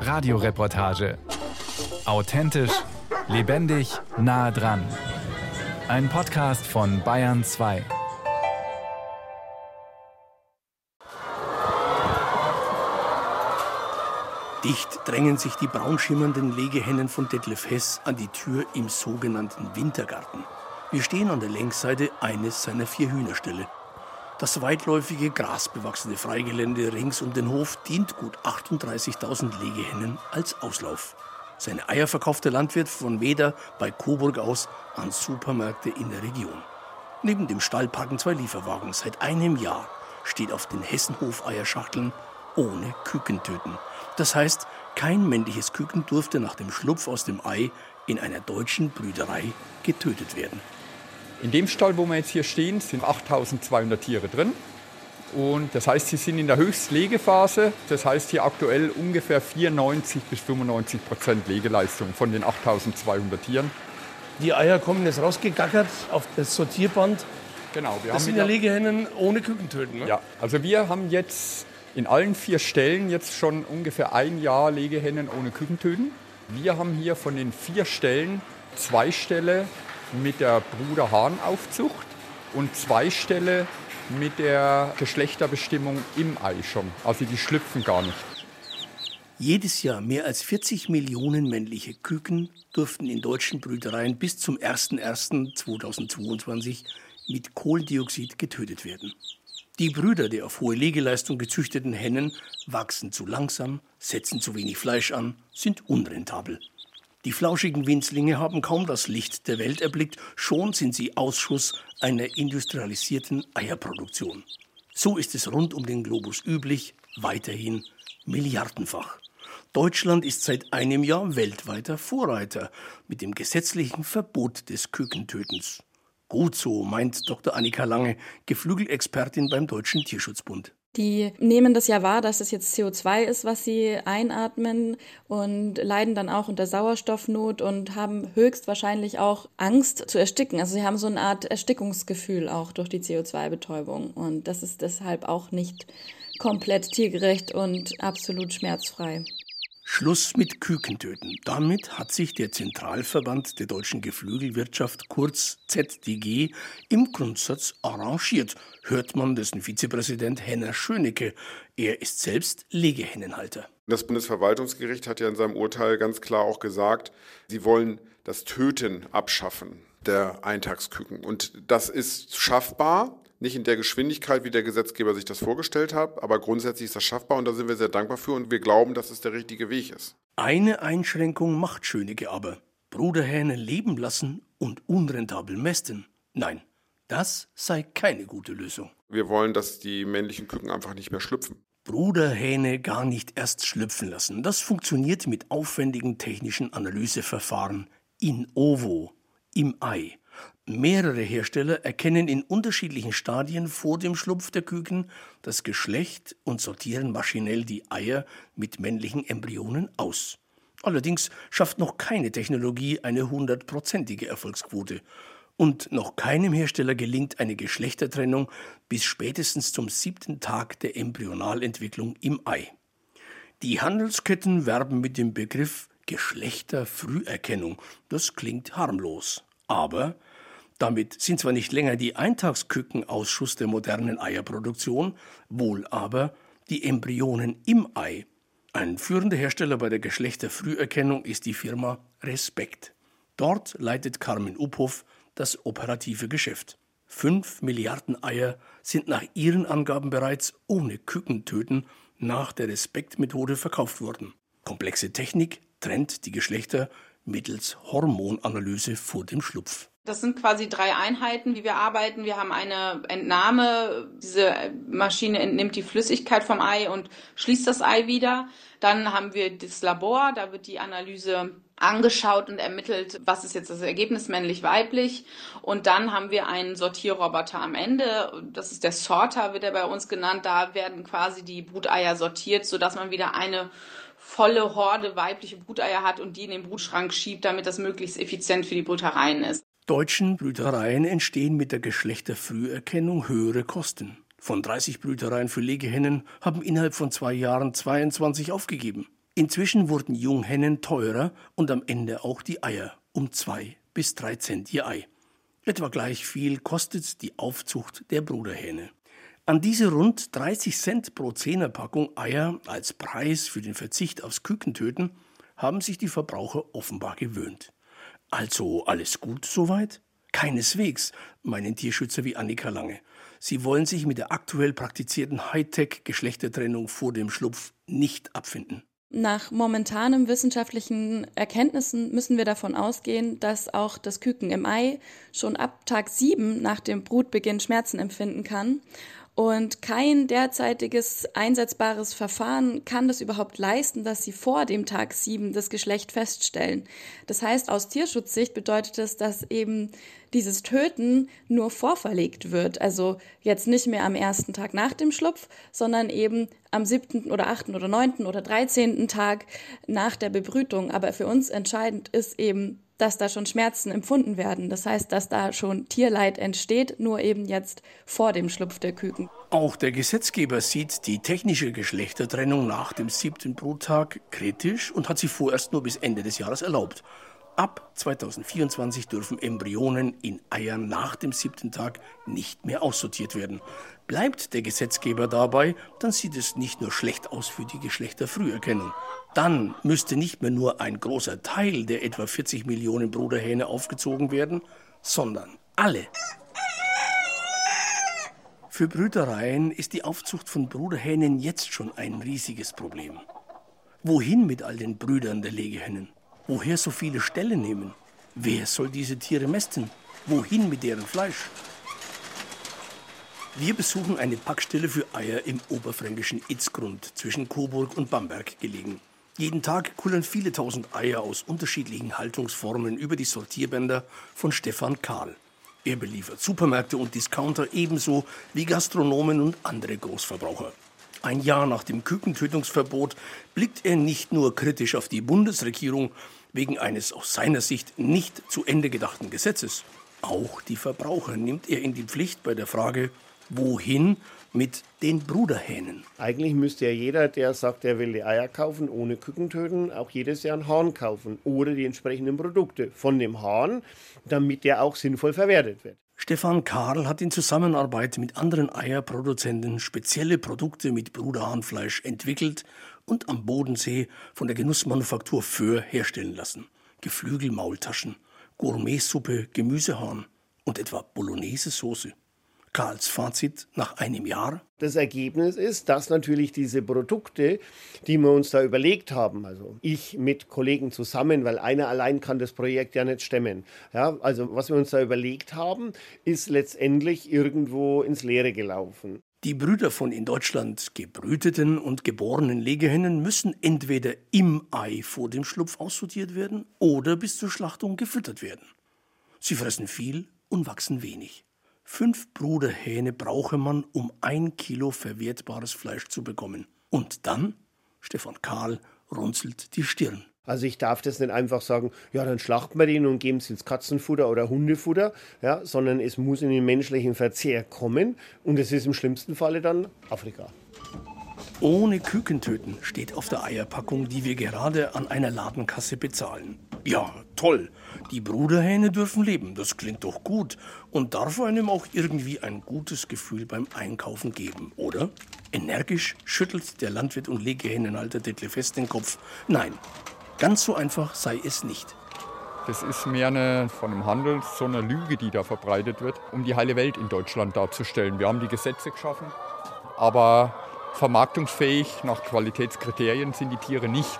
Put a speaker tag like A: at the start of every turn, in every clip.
A: Radioreportage. Authentisch, lebendig, nah dran. Ein Podcast von Bayern 2.
B: Dicht drängen sich die braunschimmernden Legehennen von Detlef Hess an die Tür im sogenannten Wintergarten. Wir stehen an der Längsseite eines seiner vier Hühnerställe. Das weitläufige, grasbewachsene Freigelände rings um den Hof dient gut 38.000 Legehennen als Auslauf. Seine Eier verkauft der Landwirt von Weder bei Coburg aus an Supermärkte in der Region. Neben dem Stall parken zwei Lieferwagen. Seit einem Jahr steht auf den Hessenhof-Eierschachteln ohne Kükentöten. Das heißt, kein männliches Küken durfte nach dem Schlupf aus dem Ei in einer deutschen Brüderei getötet werden.
C: In dem Stall, wo wir jetzt hier stehen, sind 8200 Tiere drin. Und das heißt, sie sind in der Höchstlegephase. Das heißt hier aktuell ungefähr 94 bis 95 Prozent Legeleistung von den 8200 Tieren.
B: Die Eier kommen jetzt rausgegackert auf das Sortierband.
C: Genau, wir
B: Das
C: haben
B: sind
C: in
B: ja Legehennen ohne Kükentöten. Ne?
C: Ja, also wir haben jetzt in allen vier Stellen jetzt schon ungefähr ein Jahr Legehennen ohne Kükentöten. Wir haben hier von den vier Stellen zwei Ställe mit der Bruder-Hahn-Aufzucht und zwei Ställe mit der Geschlechterbestimmung im Ei schon. Also die schlüpfen gar nicht.
B: Jedes Jahr mehr als 40 Millionen männliche Küken durften in deutschen Brütereien bis zum 01.01.2022 mit Kohlendioxid getötet werden. Die Brüder der auf hohe Legeleistung gezüchteten Hennen wachsen zu langsam, setzen zu wenig Fleisch an, sind unrentabel. Die flauschigen Winzlinge haben kaum das Licht der Welt erblickt, schon sind sie Ausschuss einer industrialisierten Eierproduktion. So ist es rund um den Globus üblich, weiterhin milliardenfach. Deutschland ist seit einem Jahr weltweiter Vorreiter mit dem gesetzlichen Verbot des Kükentötens. Gut so, meint Dr. Annika Lange, Geflügelexpertin beim Deutschen Tierschutzbund.
D: Die nehmen das ja wahr, dass es jetzt CO2 ist, was sie einatmen und leiden dann auch unter Sauerstoffnot und haben höchstwahrscheinlich auch Angst zu ersticken. Also sie haben so eine Art Erstickungsgefühl auch durch die CO2-Betäubung und das ist deshalb auch nicht komplett tiergerecht und absolut schmerzfrei.
B: Schluss mit Kükentöten. Damit hat sich der Zentralverband der deutschen Geflügelwirtschaft, kurz ZDG, im Grundsatz arrangiert, hört man dessen Vizepräsident Henner Schönecke. Er ist selbst Legehennenhalter.
E: Das Bundesverwaltungsgericht hat ja in seinem Urteil ganz klar auch gesagt, sie wollen das Töten abschaffen der Eintagsküken. Und das ist schaffbar, nicht in der Geschwindigkeit, wie der Gesetzgeber sich das vorgestellt hat, aber grundsätzlich ist das schaffbar und da sind wir sehr dankbar für und wir glauben, dass es der richtige Weg ist.
B: Eine Einschränkung macht Schönecke aber. Bruderhähne leben lassen und unrentabel mästen. Nein, das sei keine gute Lösung.
E: Wir wollen, dass die männlichen Küken einfach nicht mehr schlüpfen.
B: Bruderhähne gar nicht erst schlüpfen lassen. Das funktioniert mit aufwendigen technischen Analyseverfahren in ovo, im Ei. Mehrere Hersteller erkennen in unterschiedlichen Stadien vor dem Schlupf der Küken das Geschlecht und sortieren maschinell die Eier mit männlichen Embryonen aus. Allerdings schafft noch keine Technologie eine hundertprozentige Erfolgsquote. Und noch keinem Hersteller gelingt eine Geschlechtertrennung bis spätestens zum siebten Tag der Embryonalentwicklung im Ei. Die Handelsketten werben mit dem Begriff Geschlechterfrüherkennung. Das klingt harmlos. Aber damit sind zwar nicht länger die Eintagsküken Ausschuss der modernen Eierproduktion, wohl aber die Embryonen im Ei. Ein führender Hersteller bei der Geschlechterfrüherkennung ist die Firma Respekt. Dort leitet Carmen Uphoff das operative Geschäft. Fünf Milliarden Eier sind nach ihren Angaben bereits ohne Kükentöten nach der Respektmethode verkauft worden. Komplexe Technik trennt die Geschlechter mittels Hormonanalyse vor dem Schlupf.
F: Das sind quasi drei Einheiten, wie wir arbeiten. Wir haben eine Entnahme. Diese Maschine entnimmt die Flüssigkeit vom Ei und schließt das Ei wieder. Dann haben wir das Labor. Da wird die Analyse angeschaut und ermittelt, was ist jetzt das Ergebnis männlich-weiblich. Und dann haben wir einen Sortierroboter am Ende. Das ist der Sorter, wird er bei uns genannt. Da werden quasi die Bruteier sortiert, sodass man wieder eine volle Horde weibliche Bruteier hat und die in den Brutschrank schiebt, damit das möglichst effizient für die Brütereien ist.
B: Deutschen Brütereien entstehen mit der Geschlechterfrüherkennung höhere Kosten. Von 30 Brütereien für Legehennen haben innerhalb von zwei Jahren 22 aufgegeben. Inzwischen wurden Junghennen teurer und am Ende auch die Eier um zwei bis drei Cent je Ei. Etwa gleich viel kostet die Aufzucht der Bruderhähne. An diese rund 30 Cent pro Zehnerpackung Eier als Preis für den Verzicht aufs Kükentöten haben sich die Verbraucher offenbar gewöhnt. Also alles gut soweit? Keineswegs, meinen Tierschützer wie Annika Lange. Sie wollen sich mit der aktuell praktizierten Hightech-Geschlechtertrennung vor dem Schlupf nicht abfinden.
D: Nach momentanen wissenschaftlichen Erkenntnissen müssen wir davon ausgehen, dass auch das Küken im Ei schon ab Tag 7 nach dem Brutbeginn Schmerzen empfinden kann und kein derzeitiges einsetzbares Verfahren kann das überhaupt leisten, dass sie vor dem Tag 7 das Geschlecht feststellen. Das heißt, aus Tierschutzsicht bedeutet es, dass eben dieses Töten nur vorverlegt wird. Also jetzt nicht mehr am ersten Tag nach dem Schlupf, sondern eben am siebten oder achten oder neunten oder dreizehnten Tag nach der Bebrütung. Aber für uns entscheidend ist eben dass da schon Schmerzen empfunden werden. Das heißt, dass da schon Tierleid entsteht, nur eben jetzt vor dem Schlupf der Küken.
B: Auch der Gesetzgeber sieht die technische Geschlechtertrennung nach dem siebten Bruttag kritisch und hat sie vorerst nur bis Ende des Jahres erlaubt. Ab 2024 dürfen Embryonen in Eiern nach dem siebten Tag nicht mehr aussortiert werden. Bleibt der Gesetzgeber dabei, dann sieht es nicht nur schlecht aus für die Geschlechterfrüherkennung. Dann müsste nicht mehr nur ein großer Teil der etwa 40 Millionen Bruderhähne aufgezogen werden, sondern alle. Für Brütereien ist die Aufzucht von Bruderhähnen jetzt schon ein riesiges Problem. Wohin mit all den Brüdern der Legehennen? Woher so viele Ställe nehmen? Wer soll diese Tiere mästen? Wohin mit deren Fleisch? Wir besuchen eine Packstelle für Eier im oberfränkischen Itzgrund zwischen Coburg und Bamberg gelegen. Jeden Tag kullern viele tausend Eier aus unterschiedlichen Haltungsformen über die Sortierbänder von Stefan Kahl. Er beliefert Supermärkte und Discounter ebenso wie Gastronomen und andere Großverbraucher. Ein Jahr nach dem Kükentötungsverbot blickt er nicht nur kritisch auf die Bundesregierung wegen eines aus seiner Sicht nicht zu Ende gedachten Gesetzes. Auch die Verbraucher nimmt er in die Pflicht bei der Frage, wohin mit den Bruderhähnen.
G: Eigentlich müsste ja jeder, der sagt, er will die Eier kaufen ohne Küken töten, auch jedes Jahr ein Hahn kaufen oder die entsprechenden Produkte von dem Hahn, damit der auch sinnvoll verwertet wird.
B: Stefan Karl hat in Zusammenarbeit mit anderen Eierproduzenten spezielle Produkte mit Bruderhahnfleisch entwickelt und am Bodensee von der Genussmanufaktur Föhr herstellen lassen. Geflügelmaultaschen, Gourmetsuppe, Gemüsehahn und etwa Bolognese-Soße. Karls Fazit nach einem Jahr?
G: Das Ergebnis ist, dass natürlich diese Produkte, die wir uns da überlegt haben, also ich mit Kollegen zusammen, weil einer allein kann das Projekt ja nicht stemmen. Ja, also was wir uns da überlegt haben, ist letztendlich irgendwo ins Leere gelaufen.
B: Die Brüder von in Deutschland gebrüteten und geborenen Legehennen müssen entweder im Ei vor dem Schlupf aussortiert werden oder bis zur Schlachtung gefüttert werden. Sie fressen viel und wachsen wenig. Fünf Bruderhähne brauche man, um ein Kilo verwertbares Fleisch zu bekommen. Und dann? Stefan Karl runzelt die Stirn.
G: Also ich darf das nicht einfach sagen, ja, dann schlachten wir den und geben es ins Katzenfutter oder Hundefutter, ja, sondern es muss in den menschlichen Verzehr kommen und es ist im schlimmsten Falle dann Afrika.
B: Ohne Kükentöten steht auf der Eierpackung, die wir gerade an einer Ladenkasse bezahlen. Ja, toll. Die Bruderhähne dürfen leben. Das klingt doch gut und darf einem auch irgendwie ein gutes Gefühl beim Einkaufen geben, oder? Energisch schüttelt der Landwirt und Legehähnenhalter Detlef fest den Kopf. Nein, ganz so einfach sei es nicht.
C: Das ist mehr eine, von dem Handel so eine Lüge, die da verbreitet wird, um die heile Welt in Deutschland darzustellen. Wir haben die Gesetze geschaffen, aber vermarktungsfähig nach Qualitätskriterien sind die Tiere nicht.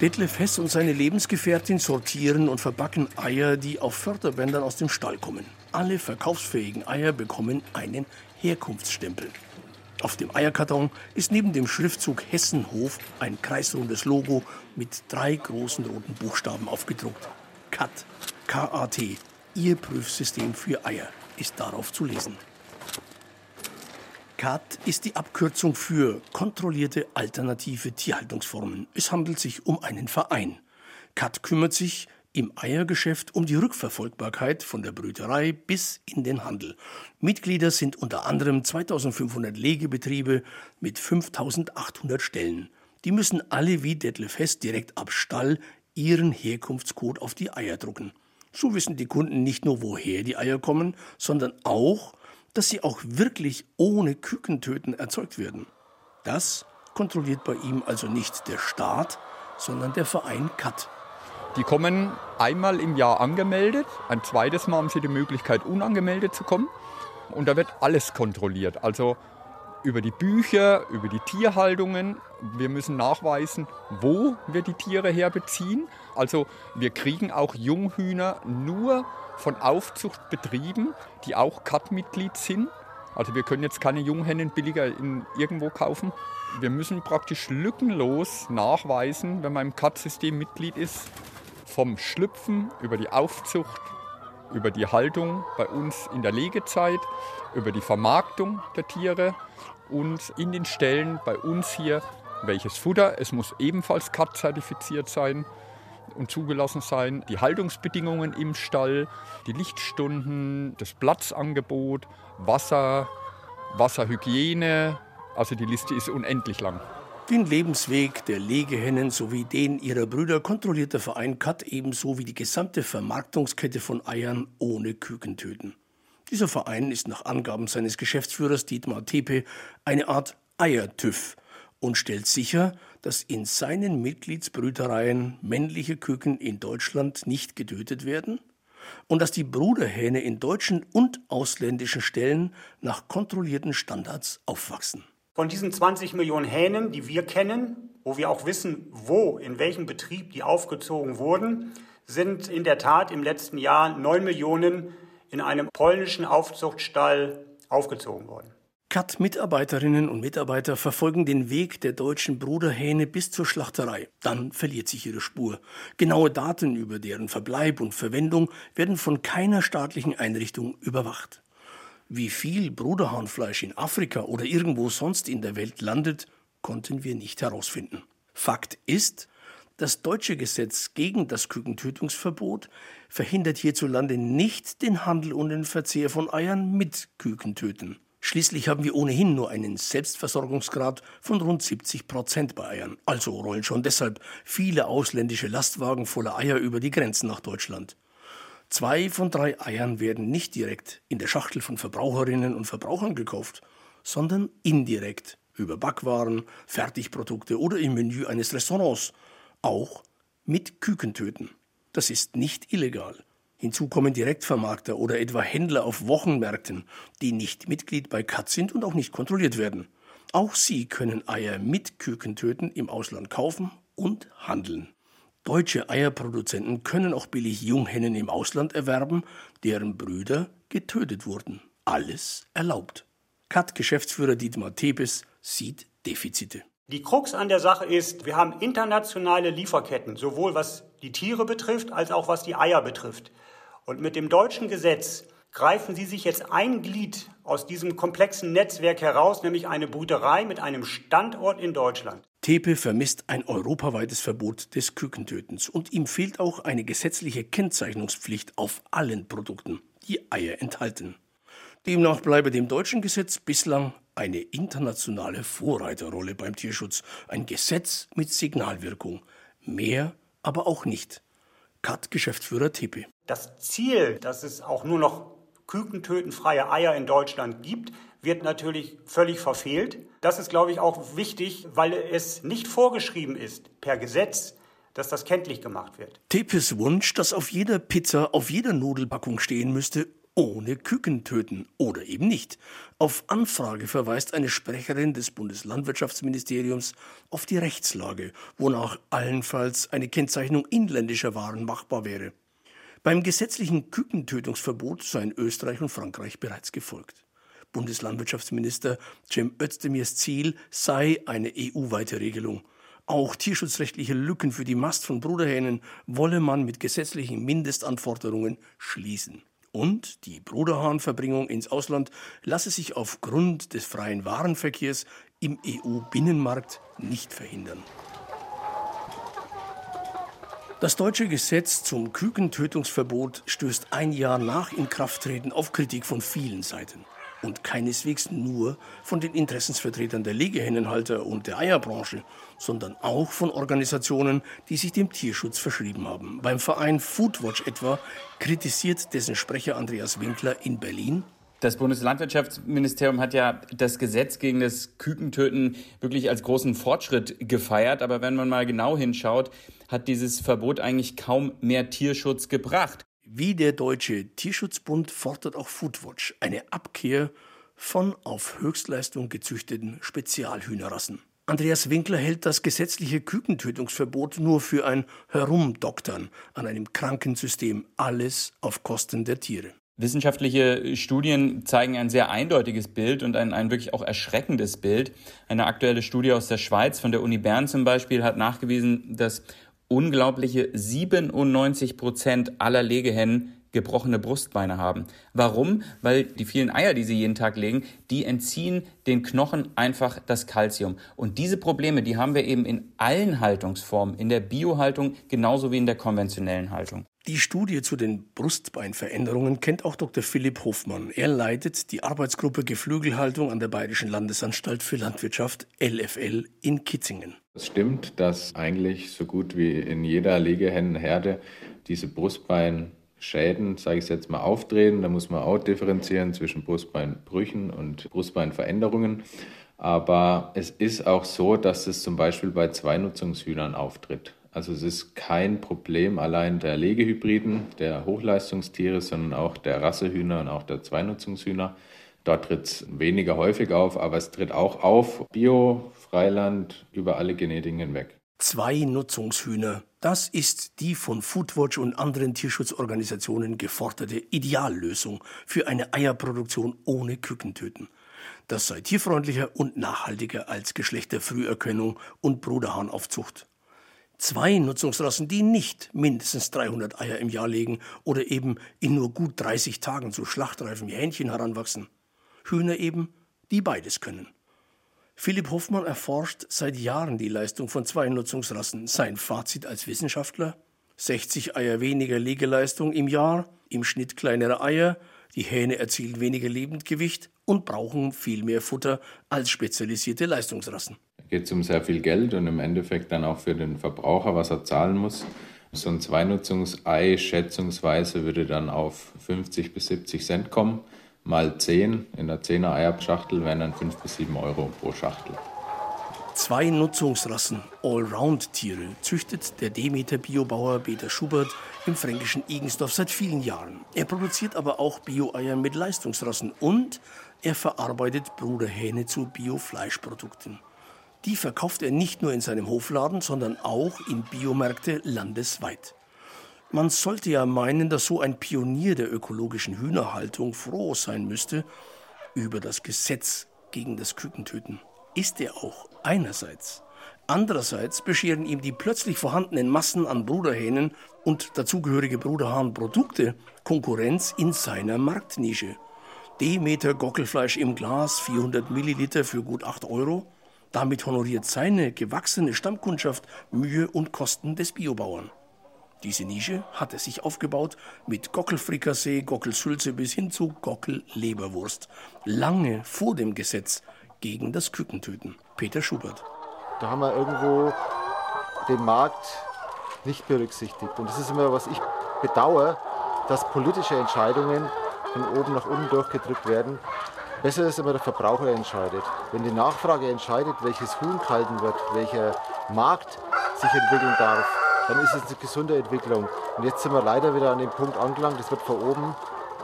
B: Detlef Hess und seine Lebensgefährtin sortieren und verbacken Eier, die auf Förderbändern aus dem Stall kommen. Alle verkaufsfähigen Eier bekommen einen Herkunftsstempel. Auf dem Eierkarton ist neben dem Schriftzug Hessenhof ein kreisrundes Logo mit drei großen roten Buchstaben aufgedruckt. CAT, K-A-T, Ihr Prüfsystem für Eier, ist darauf zu lesen. CAT ist die Abkürzung für kontrollierte alternative Tierhaltungsformen. Es handelt sich um einen Verein. CAT kümmert sich im Eiergeschäft um die Rückverfolgbarkeit von der Brüterei bis in den Handel. Mitglieder sind unter anderem 2500 Legebetriebe mit 5800 Stellen. Die müssen alle wie Detlef Hess direkt ab Stall ihren Herkunftscode auf die Eier drucken. So wissen die Kunden nicht nur, woher die Eier kommen, sondern auch, dass sie auch wirklich ohne Kükentöten erzeugt werden. Das kontrolliert bei ihm also nicht der Staat, sondern der Verein CAT.
C: Die kommen einmal im Jahr angemeldet, ein zweites Mal haben sie die Möglichkeit, unangemeldet zu kommen. Und da wird alles kontrolliert. Also über die Bücher, über die Tierhaltungen. Wir müssen nachweisen, wo wir die Tiere herbeziehen. Also wir kriegen auch Junghühner nur von Aufzuchtbetrieben, die auch CAT-Mitglied sind. Also wir können jetzt keine Junghennen billiger in irgendwo kaufen. Wir müssen praktisch lückenlos nachweisen, wenn man im CAT-System Mitglied ist, vom Schlüpfen über die Aufzucht, über die Haltung bei uns in der Legezeit, über die Vermarktung der Tiere und in den Ställen bei uns hier welches Futter. Es muss ebenfalls CAT-zertifiziert sein und zugelassen sein. Die Haltungsbedingungen im Stall, die Lichtstunden, das Platzangebot, Wasser, Wasserhygiene. Also die Liste ist unendlich lang.
B: Den Lebensweg der Legehennen sowie den ihrer Brüder kontrolliert der Verein CAT ebenso wie die gesamte Vermarktungskette von Eiern ohne Kükentöten. Dieser Verein ist nach Angaben seines Geschäftsführers Dietmar Tepe eine Art Eiertüv und stellt sicher, dass in seinen Mitgliedsbrütereien männliche Küken in Deutschland nicht getötet werden und dass die Bruderhähne in deutschen und ausländischen Ställen nach kontrollierten Standards aufwachsen.
H: Von diesen 20 Millionen Hähnen, die wir kennen, wo wir auch wissen, wo, in welchem Betrieb die aufgezogen wurden, sind in der Tat im letzten Jahr 9 Millionen in einem polnischen Aufzuchtstall aufgezogen worden.
B: CAT-Mitarbeiterinnen und Mitarbeiter verfolgen den Weg der deutschen Bruderhähne bis zur Schlachterei. Dann verliert sich ihre Spur. Genaue Daten über deren Verbleib und Verwendung werden von keiner staatlichen Einrichtung überwacht. Wie viel Bruderhahnfleisch in Afrika oder irgendwo sonst in der Welt landet, konnten wir nicht herausfinden. Fakt ist, das deutsche Gesetz gegen das Kükentötungsverbot verhindert hierzulande nicht den Handel und den Verzehr von Eiern mit Kükentöten. Schließlich haben wir ohnehin nur einen Selbstversorgungsgrad von rund 70 Prozent bei Eiern. Also rollen schon deshalb viele ausländische Lastwagen voller Eier über die Grenzen nach Deutschland. Zwei von drei Eiern werden nicht direkt in der Schachtel von Verbraucherinnen und Verbrauchern gekauft, sondern indirekt über Backwaren, Fertigprodukte oder im Menü eines Restaurants, auch mit Kükentöten. Das ist nicht illegal. Hinzu kommen Direktvermarkter oder etwa Händler auf Wochenmärkten, die nicht Mitglied bei CAT sind und auch nicht kontrolliert werden. Auch sie können Eier mit Kükentöten im Ausland kaufen und handeln. Deutsche Eierproduzenten können auch billig Junghennen im Ausland erwerben, deren Brüder getötet wurden. Alles erlaubt. CAT-Geschäftsführer Dietmar Tebes sieht Defizite.
H: Die Krux an der Sache ist, wir haben internationale Lieferketten, sowohl was die Tiere betrifft, als auch was die Eier betrifft. Und mit dem deutschen Gesetz greifen Sie sich jetzt ein Glied aus diesem komplexen Netzwerk heraus, nämlich eine Brüterei mit einem Standort in Deutschland.
B: Tepe vermisst ein europaweites Verbot des Kükentötens und ihm fehlt auch eine gesetzliche Kennzeichnungspflicht auf allen Produkten, die Eier enthalten. Demnach bleibe dem deutschen Gesetz bislang eine internationale Vorreiterrolle beim Tierschutz, ein Gesetz mit Signalwirkung, mehr aber auch nicht. Cut-Geschäftsführer Tepe.
H: Das Ziel, dass es auch nur noch kükentötenfreie Eier in Deutschland gibt, wird natürlich völlig verfehlt. Das ist, glaube ich, auch wichtig, weil es nicht vorgeschrieben ist per Gesetz, dass das kenntlich gemacht wird.
B: Tepes Wunsch, dass auf jeder Pizza, auf jeder Nudelpackung stehen müsste, ohne Küken töten oder eben nicht. Auf Anfrage verweist eine Sprecherin des Bundeslandwirtschaftsministeriums auf die Rechtslage, wonach allenfalls eine Kennzeichnung inländischer Waren machbar wäre. Beim gesetzlichen Kükentötungsverbot seien Österreich und Frankreich bereits gefolgt. Bundeslandwirtschaftsminister Cem Özdemirs Ziel sei eine EU-weite Regelung. Auch tierschutzrechtliche Lücken für die Mast von Bruderhähnen wolle man mit gesetzlichen Mindestanforderungen schließen. Und die Bruderhahnverbringung ins Ausland lasse sich aufgrund des freien Warenverkehrs im EU-Binnenmarkt nicht verhindern. Das deutsche Gesetz zum Kükentötungsverbot stößt ein Jahr nach Inkrafttreten auf Kritik von vielen Seiten. Und keineswegs nur von den Interessensvertretern der Legehennenhalter und der Eierbranche, sondern auch von Organisationen, die sich dem Tierschutz verschrieben haben. Beim Verein Foodwatch etwa kritisiert dessen Sprecher Andreas Winkler in Berlin
I: das Bundeslandwirtschaftsministerium hat ja das Gesetz gegen das Kükentöten wirklich als großen Fortschritt gefeiert. Aber wenn man mal genau hinschaut, hat dieses Verbot eigentlich kaum mehr Tierschutz gebracht.
B: Wie der Deutsche Tierschutzbund fordert auch Foodwatch eine Abkehr von auf Höchstleistung gezüchteten Spezialhühnerrassen. Andreas Winkler hält das gesetzliche Kükentötungsverbot nur für ein Herumdoktern an einem kranken System, alles auf Kosten der Tiere.
I: Wissenschaftliche Studien zeigen ein sehr eindeutiges Bild und ein, ein wirklich auch erschreckendes Bild. Eine aktuelle Studie aus der Schweiz von der Uni Bern zum Beispiel hat nachgewiesen, dass unglaubliche 97 Prozent aller Legehennen gebrochene Brustbeine haben. Warum? Weil die vielen Eier, die sie jeden Tag legen, die entziehen den Knochen einfach das Kalzium. Und diese Probleme, die haben wir eben in allen Haltungsformen, in der Biohaltung genauso wie in der konventionellen Haltung.
B: Die Studie zu den Brustbeinveränderungen kennt auch Dr. Philipp Hofmann. Er leitet die Arbeitsgruppe Geflügelhaltung an der Bayerischen Landesanstalt für Landwirtschaft LFL in Kitzingen.
J: Es stimmt, dass eigentlich so gut wie in jeder Legehennenherde diese Brustbeinschäden, sage ich es jetzt mal, auftreten. Da muss man auch differenzieren zwischen Brustbeinbrüchen und Brustbeinveränderungen. Aber es ist auch so, dass es zum Beispiel bei Zweinutzungshühnern auftritt. Also es ist kein Problem allein der Legehybriden, der Hochleistungstiere, sondern auch der Rassehühner und auch der Zweinutzungshühner. Dort tritt es weniger häufig auf, aber es tritt auch auf. Bio, Freiland, über alle Genetiken hinweg.
B: Zwei-Nutzungshühner. Das ist die von Foodwatch und anderen Tierschutzorganisationen geforderte Ideallösung für eine Eierproduktion ohne Kükentöten. Das sei tierfreundlicher und nachhaltiger als Geschlechterfrüherkennung und Bruderhahnaufzucht. Zwei Nutzungsrassen, die nicht mindestens 300 Eier im Jahr legen oder eben in nur gut 30 Tagen zu Schlachtreifen wie Hähnchen heranwachsen. Hühner eben, die beides können. Philipp Hoffmann erforscht seit Jahren die Leistung von zwei Nutzungsrassen. Sein Fazit als Wissenschaftler? 60 Eier weniger Legeleistung im Jahr, im Schnitt kleinere Eier, die Hähne erzielen weniger Lebendgewicht und brauchen viel mehr Futter als spezialisierte Leistungsrassen
J: geht es um sehr viel Geld und im Endeffekt dann auch für den Verbraucher, was er zahlen muss. So ein Zweinutzungsei schätzungsweise würde dann auf 50 bis 70 Cent kommen, mal 10. In der 10er Eierschachtel wären dann 5 bis 7 Euro pro Schachtel.
B: Zwei Nutzungsrassen, Allround-Tiere, züchtet der Demeter Biobauer Peter Schubert im fränkischen Igensdorf seit vielen Jahren. Er produziert aber auch Bio-Eier mit Leistungsrassen und er verarbeitet Bruderhähne zu Bio-Fleischprodukten. Die verkauft er nicht nur in seinem Hofladen, sondern auch in Biomärkte landesweit. Man sollte ja meinen, dass so ein Pionier der ökologischen Hühnerhaltung froh sein müsste über das Gesetz gegen das Kükentöten. Ist er auch einerseits. Andererseits bescheren ihm die plötzlich vorhandenen Massen an Bruderhähnen und dazugehörige Bruderhahnprodukte Konkurrenz in seiner Marktnische. Demeter Gockelfleisch im Glas, 400 Milliliter für gut 8 Euro. Damit honoriert seine gewachsene Stammkundschaft Mühe und Kosten des Biobauern. Diese Nische hat er sich aufgebaut mit Gockelfrikassee, Gockelsülze bis hin zu Gockelleberwurst. Lange vor dem Gesetz gegen das Kükentöten. Peter Schubert.
K: Da haben wir irgendwo den Markt nicht berücksichtigt. Und das ist immer, was ich bedauere, dass politische Entscheidungen von oben nach unten durchgedrückt werden Besser ist immer der Verbraucher entscheidet. Wenn die Nachfrage entscheidet, welches Huhn gehalten wird, welcher Markt sich entwickeln darf, dann ist es eine gesunde Entwicklung. Und jetzt sind wir leider wieder an dem Punkt angelangt, das wird von oben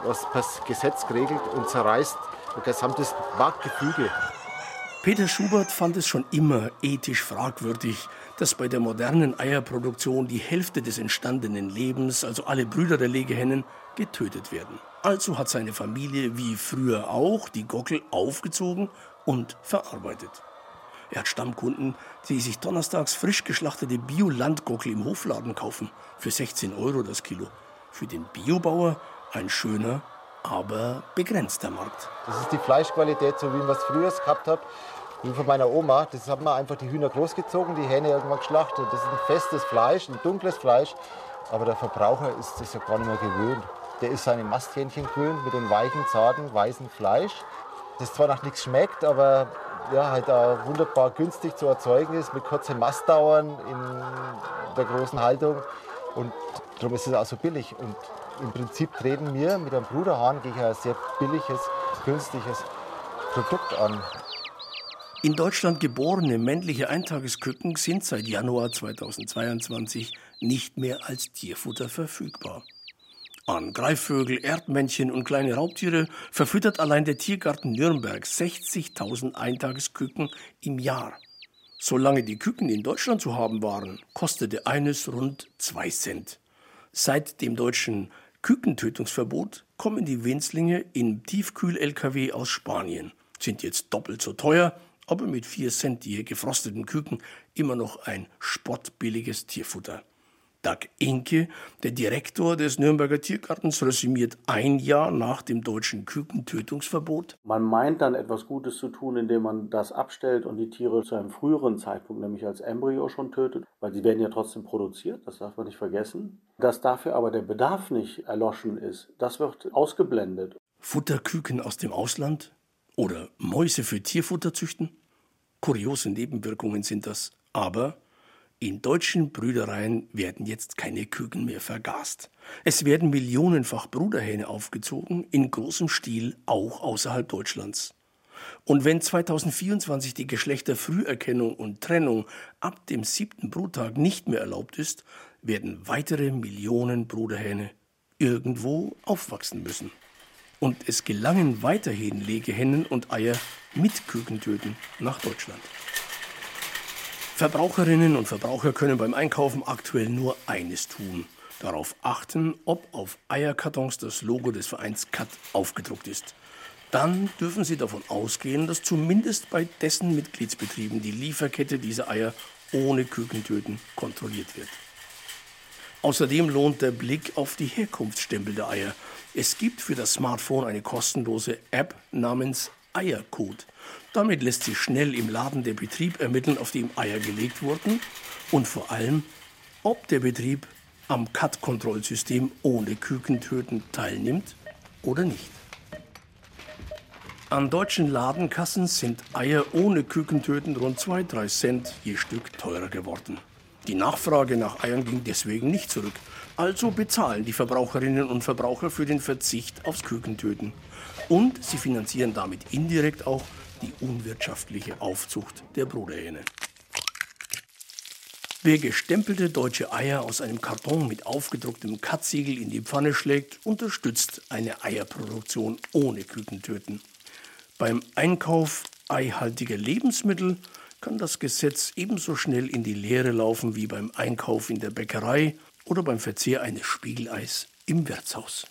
K: was per Gesetz geregelt und zerreißt ein gesamtes Marktgefüge.
B: Peter Schubert fand es schon immer ethisch fragwürdig, dass bei der modernen Eierproduktion die Hälfte des entstandenen Lebens, also alle Brüder der Legehennen, getötet werden. Also hat seine Familie wie früher auch die Gockel aufgezogen und verarbeitet. Er hat Stammkunden, die sich donnerstags frisch geschlachtete Bio-Landgockel im Hofladen kaufen, für 16 Euro das Kilo. Für den Biobauer ein schöner, aber begrenzter Markt.
K: Das ist die Fleischqualität, so wie man es früher gehabt hat. wie von meiner Oma. Das haben wir einfach die Hühner großgezogen, die Hähne irgendwann geschlachtet. Das ist ein festes Fleisch, ein dunkles Fleisch. Aber der Verbraucher ist das ja gar nicht mehr gewöhnt. Der ist seine Masthähnchen gewöhnt mit dem weichen, zarten, weißen Fleisch. Das zwar nach nichts schmeckt, aber ja, halt auch wunderbar günstig zu erzeugen ist, mit kurzen Mastdauern in der großen Haltung. Und darum ist es auch so billig. Und im Prinzip treten wir mit einem Bruderhahn gegen ein sehr billiges, günstiges Produkt an.
B: In Deutschland geborene männliche Eintagesküken sind seit Januar 2022 nicht mehr als Tierfutter verfügbar. An Greifvögel, Erdmännchen und kleine Raubtiere verfüttert allein der Tiergarten Nürnberg 60.000 Eintagesküken im Jahr. Solange die Küken in Deutschland zu haben waren, kostete eines rund 2 Cent. Seit dem deutschen Kükentötungsverbot kommen die Winzlinge in Tiefkühl-LKW aus Spanien, sind jetzt doppelt so teuer, aber mit 4 Cent die gefrosteten Küken immer noch ein spottbilliges Tierfutter. Dag Inke, der Direktor des Nürnberger Tiergartens, resümiert ein Jahr nach dem deutschen Kükentötungsverbot.
L: Man meint dann etwas Gutes zu tun, indem man das abstellt und die Tiere zu einem früheren Zeitpunkt, nämlich als Embryo schon tötet, weil sie werden ja trotzdem produziert, das darf man nicht vergessen. Dass dafür aber der Bedarf nicht erloschen ist, das wird ausgeblendet.
B: Futterküken aus dem Ausland oder Mäuse für Tierfutter züchten? Kuriose Nebenwirkungen sind das, aber in deutschen Brüdereien werden jetzt keine Küken mehr vergast. Es werden millionenfach Bruderhähne aufgezogen, in großem Stil auch außerhalb Deutschlands. Und wenn 2024 die Geschlechterfrüherkennung und Trennung ab dem siebten Bruttag nicht mehr erlaubt ist, werden weitere Millionen Bruderhähne irgendwo aufwachsen müssen. Und es gelangen weiterhin Legehennen und Eier mit Kükentöten nach Deutschland. Verbraucherinnen und Verbraucher können beim Einkaufen aktuell nur eines tun. Darauf achten, ob auf Eierkartons das Logo des Vereins CAT aufgedruckt ist. Dann dürfen Sie davon ausgehen, dass zumindest bei dessen Mitgliedsbetrieben die Lieferkette dieser Eier ohne Kükentöten kontrolliert wird. Außerdem lohnt der Blick auf die Herkunftsstempel der Eier. Es gibt für das Smartphone eine kostenlose App namens Eiercode. Damit lässt sich schnell im Laden der Betrieb ermitteln, auf dem Eier gelegt wurden und vor allem, ob der Betrieb am Cut-Kontrollsystem ohne Kükentöten teilnimmt oder nicht. An deutschen Ladenkassen sind Eier ohne Kükentöten rund 2-3 Cent je Stück teurer geworden. Die Nachfrage nach Eiern ging deswegen nicht zurück. Also bezahlen die Verbraucherinnen und Verbraucher für den Verzicht aufs Kükentöten. Und sie finanzieren damit indirekt auch die unwirtschaftliche Aufzucht der Bruderhähne. Wer gestempelte deutsche Eier aus einem Karton mit aufgedrucktem Katzsiegel in die Pfanne schlägt, unterstützt eine Eierproduktion ohne Kükentöten. Beim Einkauf eihaltiger Lebensmittel kann das Gesetz ebenso schnell in die Leere laufen wie beim Einkauf in der Bäckerei oder beim Verzehr eines Spiegeleis im Wirtshaus.